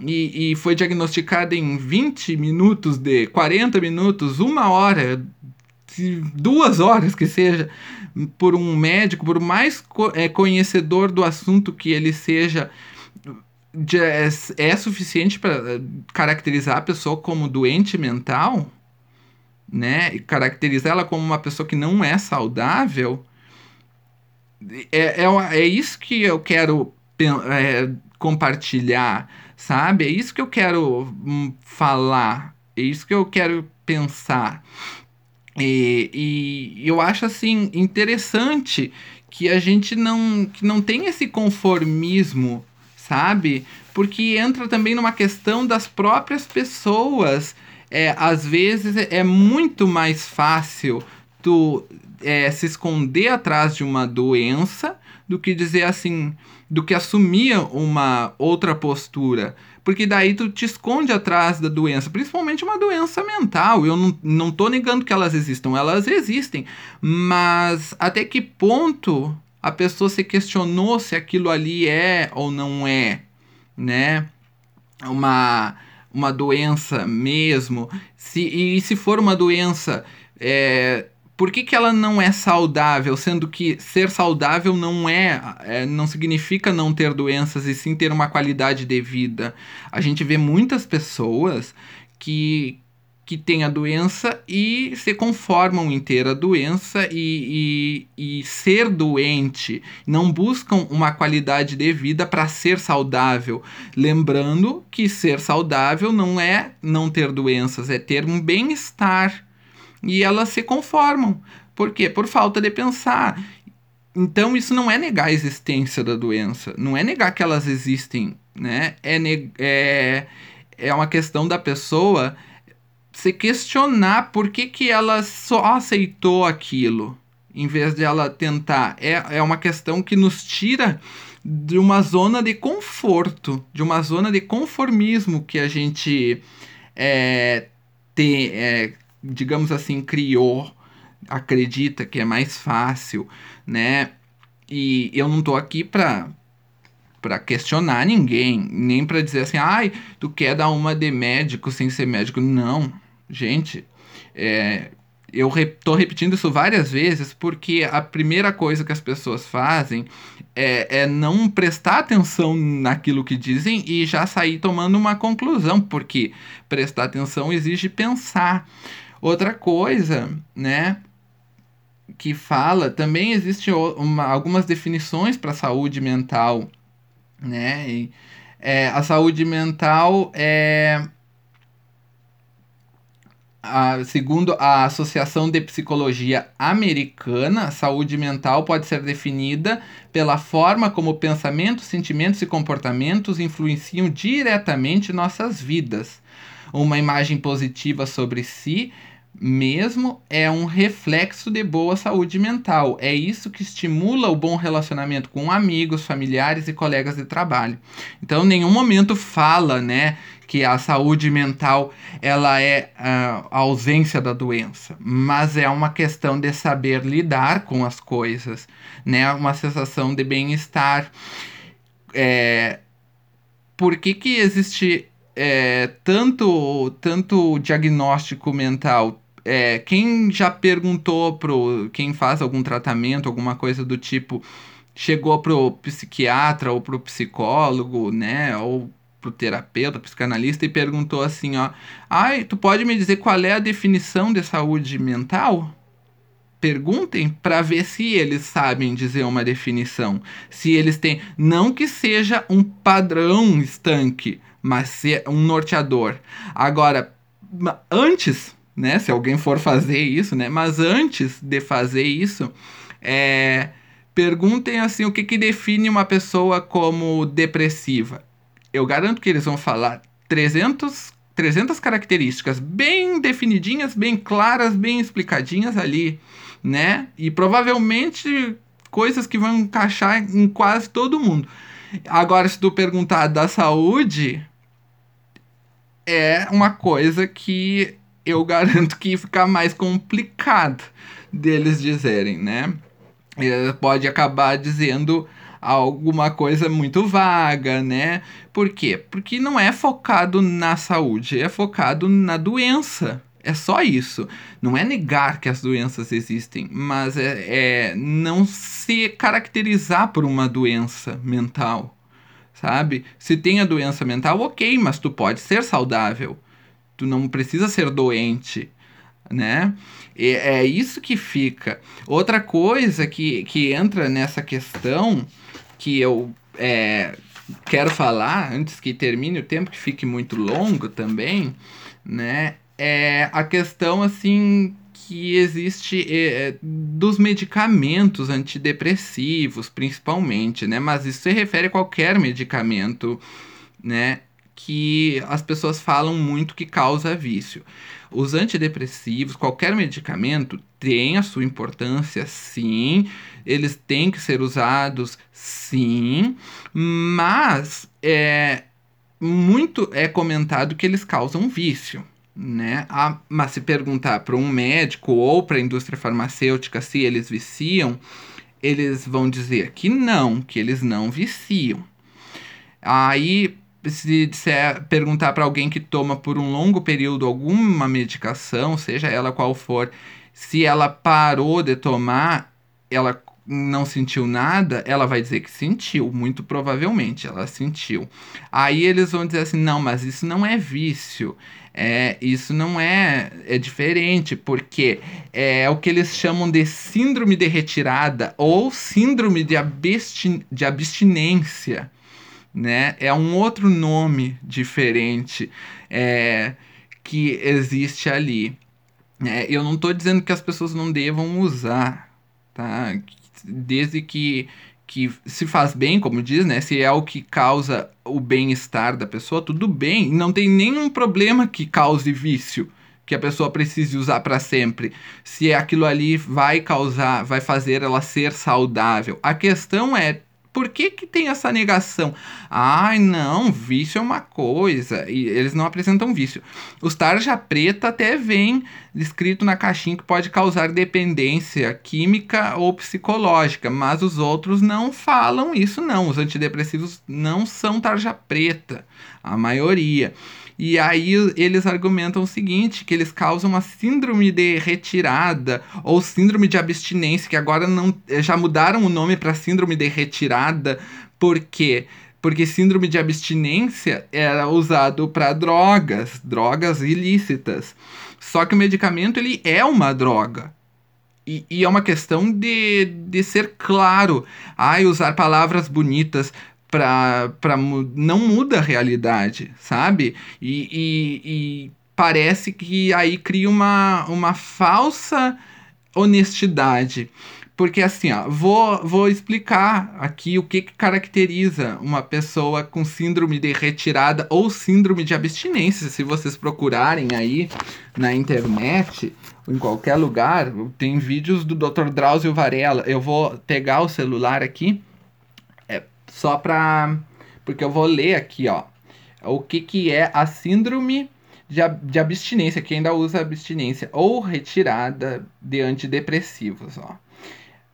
e, e, foi diagnosticada em 20 minutos de 40 minutos, uma hora duas horas que seja, por um médico, por mais co é, conhecedor do assunto que ele seja, é, é suficiente para eh, caracterizar a pessoa como doente mental, né? E caracterizar ela como uma pessoa que não é saudável. É, é, é isso que eu quero é, compartilhar, sabe? É isso que eu quero hum, falar, é isso que eu quero pensar. E, e eu acho assim interessante que a gente não, que não tem esse conformismo, sabe? Porque entra também numa questão das próprias pessoas. É, às vezes é muito mais fácil tu é, se esconder atrás de uma doença do que dizer assim, do que assumir uma outra postura porque daí tu te esconde atrás da doença, principalmente uma doença mental. Eu não, não tô negando que elas existam, elas existem, mas até que ponto a pessoa se questionou se aquilo ali é ou não é, né? Uma, uma doença mesmo. Se, e se for uma doença, é, por que, que ela não é saudável, sendo que ser saudável não é, é, não significa não ter doenças e sim ter uma qualidade de vida. A gente vê muitas pessoas que, que têm a doença e se conformam em ter a doença e, e, e ser doente, não buscam uma qualidade de vida para ser saudável. Lembrando que ser saudável não é não ter doenças, é ter um bem-estar e elas se conformam. Por quê? Por falta de pensar. Então isso não é negar a existência da doença, não é negar que elas existem, né? É, é, é uma questão da pessoa se questionar por que, que ela só aceitou aquilo, em vez de ela tentar. É, é uma questão que nos tira de uma zona de conforto, de uma zona de conformismo que a gente é, tem, é, digamos assim, criou, acredita que é mais fácil, né? E eu não tô aqui para para questionar ninguém, nem para dizer assim, ai, tu quer dar uma de médico sem ser médico. Não, gente, é, eu tô repetindo isso várias vezes porque a primeira coisa que as pessoas fazem é, é, não prestar atenção naquilo que dizem e já sair tomando uma conclusão, porque prestar atenção exige pensar. Outra coisa, né, que fala, também existe uma, algumas definições para saúde mental, né? E, é, a saúde mental é a, segundo a Associação de Psicologia Americana, saúde mental pode ser definida pela forma como pensamentos, sentimentos e comportamentos influenciam diretamente nossas vidas. Uma imagem positiva sobre si mesmo é um reflexo de boa saúde mental. É isso que estimula o bom relacionamento com amigos, familiares e colegas de trabalho. Então, nenhum momento fala, né, que a saúde mental ela é uh, a ausência da doença, mas é uma questão de saber lidar com as coisas, né, uma sensação de bem-estar. É, por que, que existe é, tanto, tanto diagnóstico mental é, quem já perguntou pro. Quem faz algum tratamento, alguma coisa do tipo, chegou pro psiquiatra ou pro psicólogo, né? Ou pro terapeuta, psicanalista e perguntou assim, ó. Ai, tu pode me dizer qual é a definição de saúde mental? perguntem para ver se eles sabem dizer uma definição. Se eles têm. Não que seja um padrão estanque, mas se é um norteador. Agora, antes, né? Se alguém for fazer isso, né? Mas antes de fazer isso, é, perguntem assim o que, que define uma pessoa como depressiva. Eu garanto que eles vão falar 300 300 características bem definidinhas, bem claras, bem explicadinhas ali, né? E provavelmente coisas que vão encaixar em quase todo mundo. Agora, se tu perguntar da saúde, é uma coisa que eu garanto que fica mais complicado deles dizerem, né? pode acabar dizendo alguma coisa muito vaga, né? Por quê? Porque não é focado na saúde, é focado na doença. É só isso. Não é negar que as doenças existem, mas é, é não se caracterizar por uma doença mental, sabe? Se tem a doença mental, ok, mas tu pode ser saudável. Tu não precisa ser doente, né? E é isso que fica. Outra coisa que, que entra nessa questão que eu é, quero falar, antes que termine o tempo, que fique muito longo também, né? É a questão, assim, que existe é, dos medicamentos antidepressivos, principalmente, né? Mas isso se refere a qualquer medicamento, né? Que as pessoas falam muito que causa vício. Os antidepressivos, qualquer medicamento, tem a sua importância, sim. Eles têm que ser usados, sim. Mas é muito é comentado que eles causam vício. Né? Ah, mas se perguntar para um médico ou para a indústria farmacêutica se eles viciam, eles vão dizer que não, que eles não viciam. Aí se disser, perguntar para alguém que toma por um longo período alguma medicação, seja ela qual for, se ela parou de tomar, ela não sentiu nada, ela vai dizer que sentiu, muito provavelmente ela sentiu. Aí eles vão dizer assim: não, mas isso não é vício. É, isso não é, é diferente, porque é o que eles chamam de síndrome de retirada ou síndrome de, abstin de abstinência né? É um outro nome diferente é, que existe ali. É, eu não estou dizendo que as pessoas não devam usar, tá? Desde que, que se faz bem, como diz, né? Se é o que causa o bem-estar da pessoa, tudo bem. Não tem nenhum problema que cause vício que a pessoa precise usar para sempre. Se aquilo ali vai causar, vai fazer ela ser saudável. A questão é por que, que tem essa negação? Ai, não, vício é uma coisa. E eles não apresentam vício. Os tarja preta até vem escrito na caixinha que pode causar dependência química ou psicológica, mas os outros não falam isso, não. Os antidepressivos não são tarja preta, a maioria. E aí eles argumentam o seguinte, que eles causam uma síndrome de retirada ou síndrome de abstinência, que agora não já mudaram o nome para síndrome de retirada, por quê? Porque síndrome de abstinência era usado para drogas, drogas ilícitas. Só que o medicamento ele é uma droga. E, e, é uma questão de, de ser claro. Ai, usar palavras bonitas para não muda a realidade, sabe? E, e, e, parece que aí cria uma, uma falsa honestidade. Porque assim, ó, vou, vou explicar aqui o que, que caracteriza uma pessoa com síndrome de retirada ou síndrome de abstinência. Se vocês procurarem aí na internet, ou em qualquer lugar, tem vídeos do Dr. Drauzio Varela. Eu vou pegar o celular aqui só para porque eu vou ler aqui, ó, o que que é a síndrome de, de abstinência, que ainda usa abstinência ou retirada de antidepressivos, ó.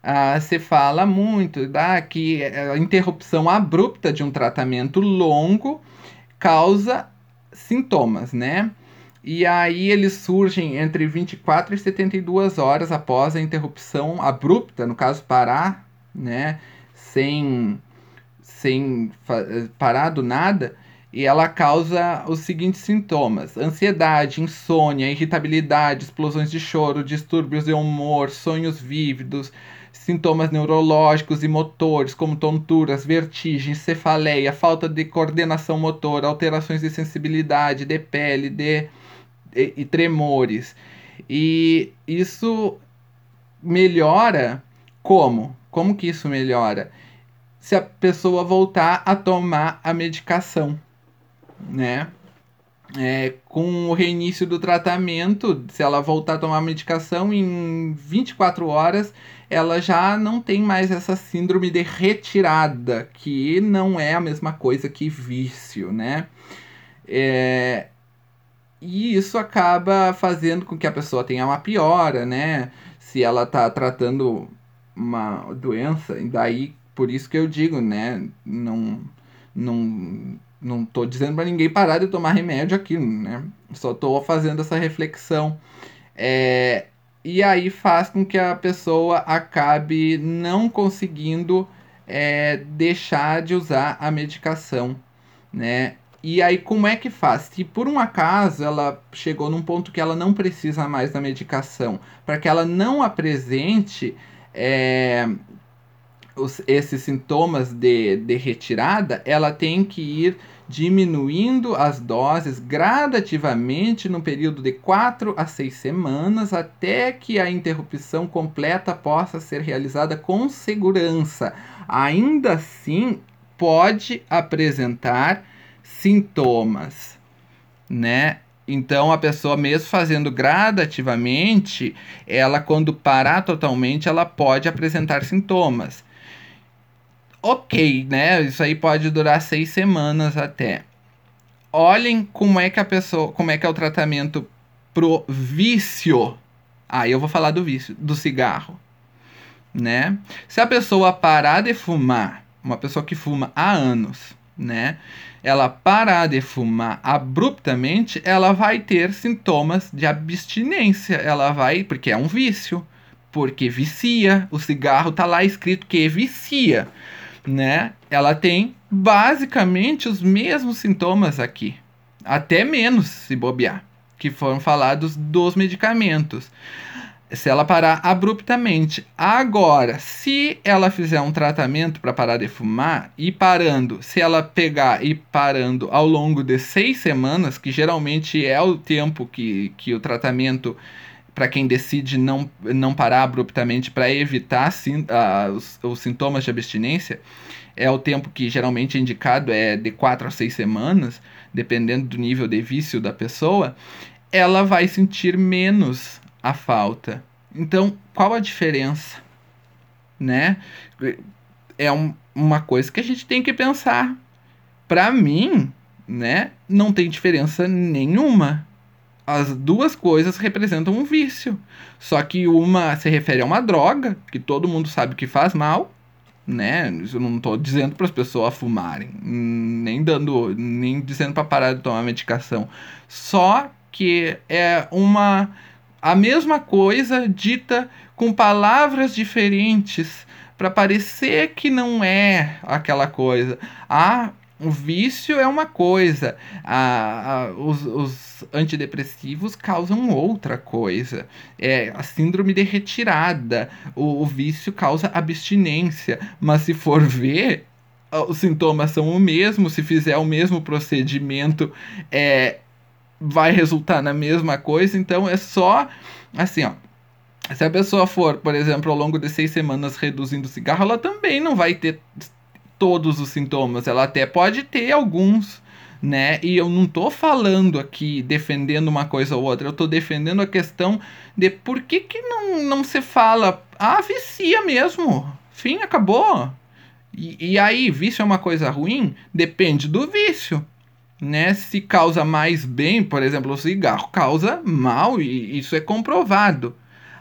Ah, fala muito da que a interrupção abrupta de um tratamento longo causa sintomas, né? E aí eles surgem entre 24 e 72 horas após a interrupção abrupta, no caso parar, né, sem sem parar do nada, e ela causa os seguintes sintomas: ansiedade, insônia, irritabilidade, explosões de choro, distúrbios de humor, sonhos vívidos, sintomas neurológicos e motores, como tonturas, vertigem, cefaleia, falta de coordenação motora, alterações de sensibilidade, de pele, de e tremores. E isso melhora como? Como que isso melhora? Se a pessoa voltar a tomar a medicação né? É, com o reinício do tratamento, se ela voltar a tomar a medicação em 24 horas, ela já não tem mais essa síndrome de retirada, que não é a mesma coisa que vício, né? É, e isso acaba fazendo com que a pessoa tenha uma piora, né? Se ela tá tratando uma doença, e daí por isso que eu digo, né? Não, não não tô dizendo para ninguém parar de tomar remédio aqui, né? Só tô fazendo essa reflexão. É, e aí faz com que a pessoa acabe não conseguindo é, deixar de usar a medicação, né? E aí como é que faz? Se por um acaso ela chegou num ponto que ela não precisa mais da medicação, para que ela não apresente é, os, esses sintomas de, de retirada, ela tem que ir diminuindo as doses gradativamente no período de 4 a 6 semanas até que a interrupção completa possa ser realizada com segurança. Ainda assim, pode apresentar sintomas, né? Então a pessoa mesmo fazendo gradativamente, ela quando parar totalmente, ela pode apresentar sintomas ok, né? Isso aí pode durar seis semanas até. Olhem como é que a pessoa, como é que é o tratamento pro vício. Ah, eu vou falar do vício, do cigarro, né? Se a pessoa parar de fumar, uma pessoa que fuma há anos, né? Ela parar de fumar abruptamente, ela vai ter sintomas de abstinência. Ela vai, porque é um vício, porque vicia. O cigarro tá lá escrito que vicia né? Ela tem basicamente os mesmos sintomas aqui, até menos se bobear, que foram falados dos medicamentos. Se ela parar abruptamente. Agora, se ela fizer um tratamento para parar de fumar e parando, se ela pegar e parando ao longo de seis semanas, que geralmente é o tempo que, que o tratamento para quem decide não, não parar abruptamente para evitar sim, uh, os, os, sintomas de abstinência, é o tempo que geralmente é indicado, é de 4 a 6 semanas, dependendo do nível de vício da pessoa, ela vai sentir menos a falta. Então, qual a diferença? Né? É um, uma coisa que a gente tem que pensar. Para mim, né, não tem diferença nenhuma as duas coisas representam um vício. Só que uma se refere a uma droga, que todo mundo sabe que faz mal, né? Eu não estou dizendo para as pessoas fumarem, nem dando, nem dizendo para parar de tomar medicação. Só que é uma a mesma coisa dita com palavras diferentes para parecer que não é aquela coisa. Ah, o vício é uma coisa, a, a, os, os, antidepressivos causam outra coisa. É a síndrome de retirada. O, o vício causa abstinência. Mas se for ver, os sintomas são o mesmo. Se fizer o mesmo procedimento, é, vai resultar na mesma coisa. Então é só assim, ó. Se a pessoa for, por exemplo, ao longo de seis semanas reduzindo o cigarro, ela também não vai ter todos os sintomas, ela até pode ter alguns, né? E eu não tô falando aqui defendendo uma coisa ou outra, eu tô defendendo a questão de por que, que não, não se fala, ah, vicia mesmo, fim, acabou. E, e aí, vício é uma coisa ruim? Depende do vício. Né? Se causa mais bem, por exemplo, o cigarro causa mal, e isso é comprovado.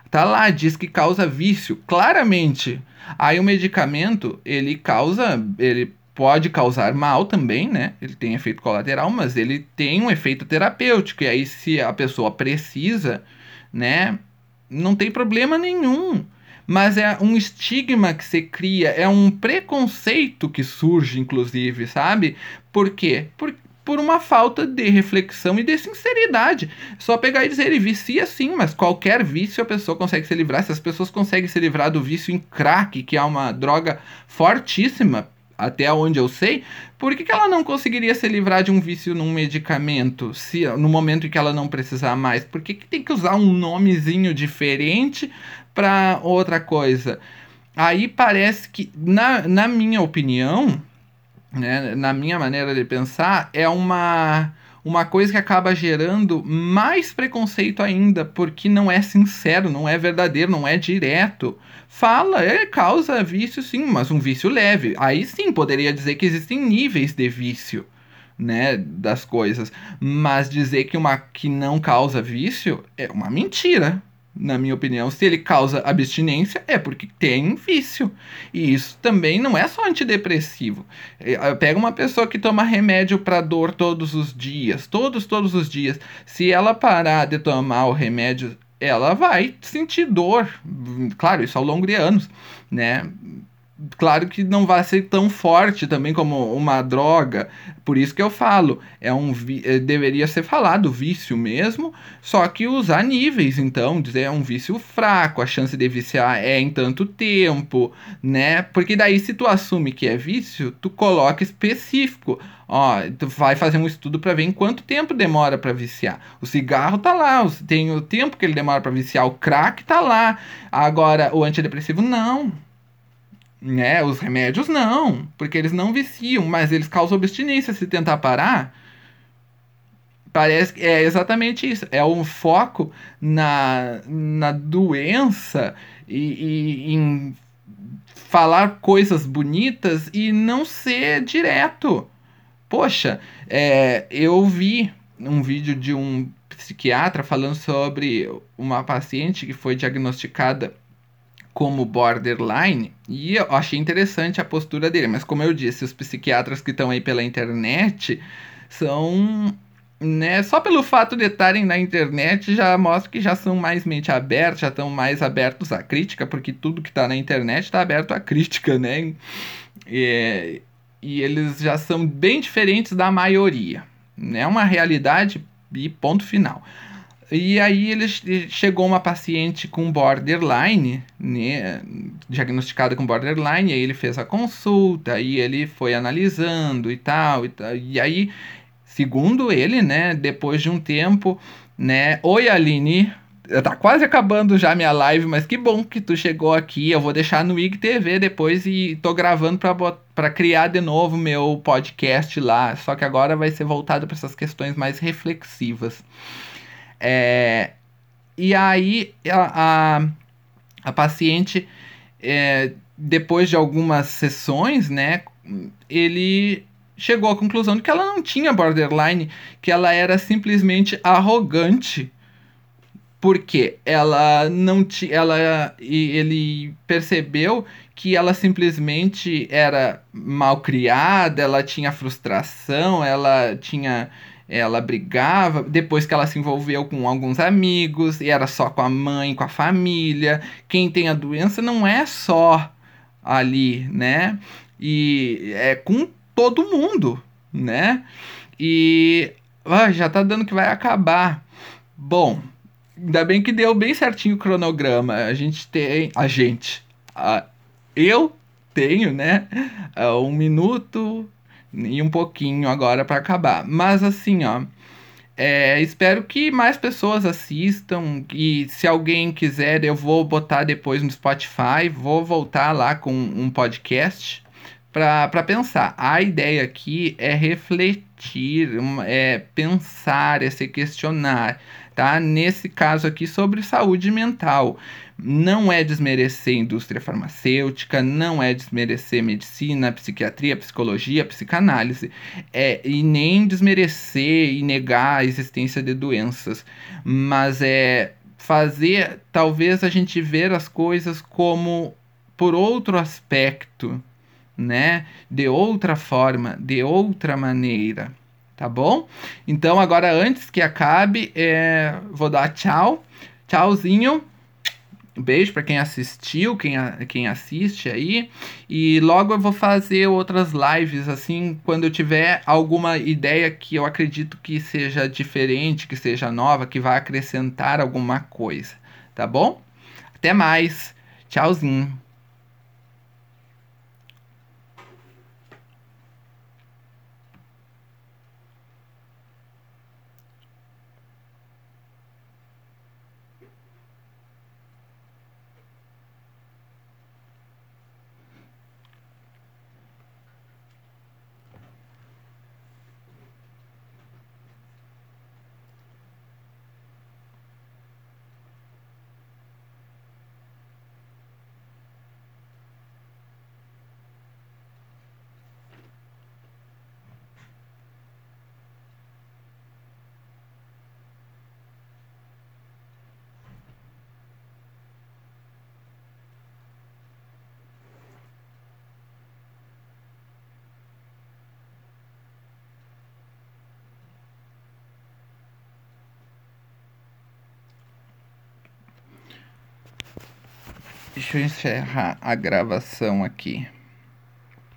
Tá lá, diz que causa vício, claramente. Aí o medicamento, ele causa, ele pode causar mal também, né? Ele tem efeito colateral, mas ele tem um efeito terapêutico. E aí, se a pessoa precisa, né? Não tem problema nenhum. Mas é um estigma que se cria, é um preconceito que surge, inclusive, sabe? Por quê? Por, por uma falta de reflexão e de sinceridade. Só pegar e dizer, ele vicia sim, mas qualquer vício a pessoa consegue se livrar. Se as pessoas conseguem se livrar do vício em crack, que é uma droga fortíssima, até onde eu sei, por que, que ela não conseguiria se livrar de um vício num medicamento se no momento em que ela não precisar mais? Por que, que tem que usar um nomezinho diferente para outra coisa? Aí parece que, na, na minha opinião, né, na minha maneira de pensar, é uma uma coisa que acaba gerando mais preconceito ainda, porque não é sincero, não é verdadeiro, não é direto. Fala, é causa vício sim, mas um vício leve. Aí sim poderia dizer que existem níveis de vício, né, das coisas. Mas dizer que uma que não causa vício é uma mentira na minha opinião, se ele causa abstinência, é porque tem vício. E isso também não é só antidepressivo. É, pega uma pessoa que toma remédio para dor todos os dias, todos, todos os dias. Se ela parar de tomar o remédio, ela vai sentir dor. Claro, isso ao longo de anos, né? Claro que não vai ser tão forte também como uma droga. Por isso que eu falo, é um é, deveria ser falado vício mesmo, só que usar níveis, então, dizer é um vício fraco, a chance de viciar é em tanto tempo, né? Porque daí se tu assume que é vício, tu coloca específico. Ó, tu vai fazer um estudo para ver em quanto tempo demora para viciar. O cigarro tá lá, tem o tempo que ele demora para viciar, o crack tá lá. Agora, o antidepressivo não né? Os remédios não, porque eles não viciam, mas eles causam abstinência se tentar parar. Parece que é exatamente isso. É um foco na, na doença e, e em falar coisas bonitas e não ser direto. Poxa, é, eu vi um vídeo de um psiquiatra falando sobre uma paciente que foi diagnosticada como borderline, e eu achei interessante a postura dele, mas como eu disse, os psiquiatras que estão aí pela internet são né, só pelo fato de estarem na internet já mostra que já são mais mente aberta, já estão mais abertos à crítica, porque tudo que está na internet está aberto à crítica, né? E, e eles já são bem diferentes da maioria. É né? uma realidade e ponto final. E aí ele chegou uma paciente com borderline, né, diagnosticada com borderline, aí ele fez a consulta, e ele foi analisando e tal, e tal. E aí, segundo ele, né, depois de um tempo, né, oi Aline, tá quase acabando já minha live, mas que bom que tu chegou aqui. Eu vou deixar no IGTV depois e tô gravando para criar de novo meu podcast lá, só que agora vai ser voltado para essas questões mais reflexivas. É, e aí a, a, a paciente, é, depois de algumas sessões, né, ele chegou à conclusão de que ela não tinha borderline, que ela era simplesmente arrogante. Porque ela não tinha. Ela. Ele percebeu que ela simplesmente era mal criada, ela tinha frustração, ela tinha ela brigava depois que ela se envolveu com alguns amigos e era só com a mãe, com a família. Quem tem a doença não é só ali, né? E é com todo mundo, né? E ah, já tá dando que vai acabar. Bom, ainda bem que deu bem certinho o cronograma. A gente tem. A gente. A, eu tenho, né? Um minuto e um pouquinho agora para acabar. Mas assim, ó. É, espero que mais pessoas assistam. E se alguém quiser, eu vou botar depois no Spotify. Vou voltar lá com um podcast para pensar. A ideia aqui é refletir, é pensar, é se questionar, tá? Nesse caso aqui sobre saúde mental. Não é desmerecer indústria farmacêutica, não é desmerecer medicina, psiquiatria, psicologia, psicanálise, é, e nem desmerecer e negar a existência de doenças, mas é fazer talvez a gente ver as coisas como por outro aspecto, né? De outra forma, de outra maneira, tá bom? Então agora antes que acabe, é, vou dar tchau, tchauzinho. beijo para quem assistiu, quem, quem assiste aí. E logo eu vou fazer outras lives, assim, quando eu tiver alguma ideia que eu acredito que seja diferente, que seja nova, que vai acrescentar alguma coisa. Tá bom? Até mais. Tchauzinho. Deixa eu encerrar a gravação aqui.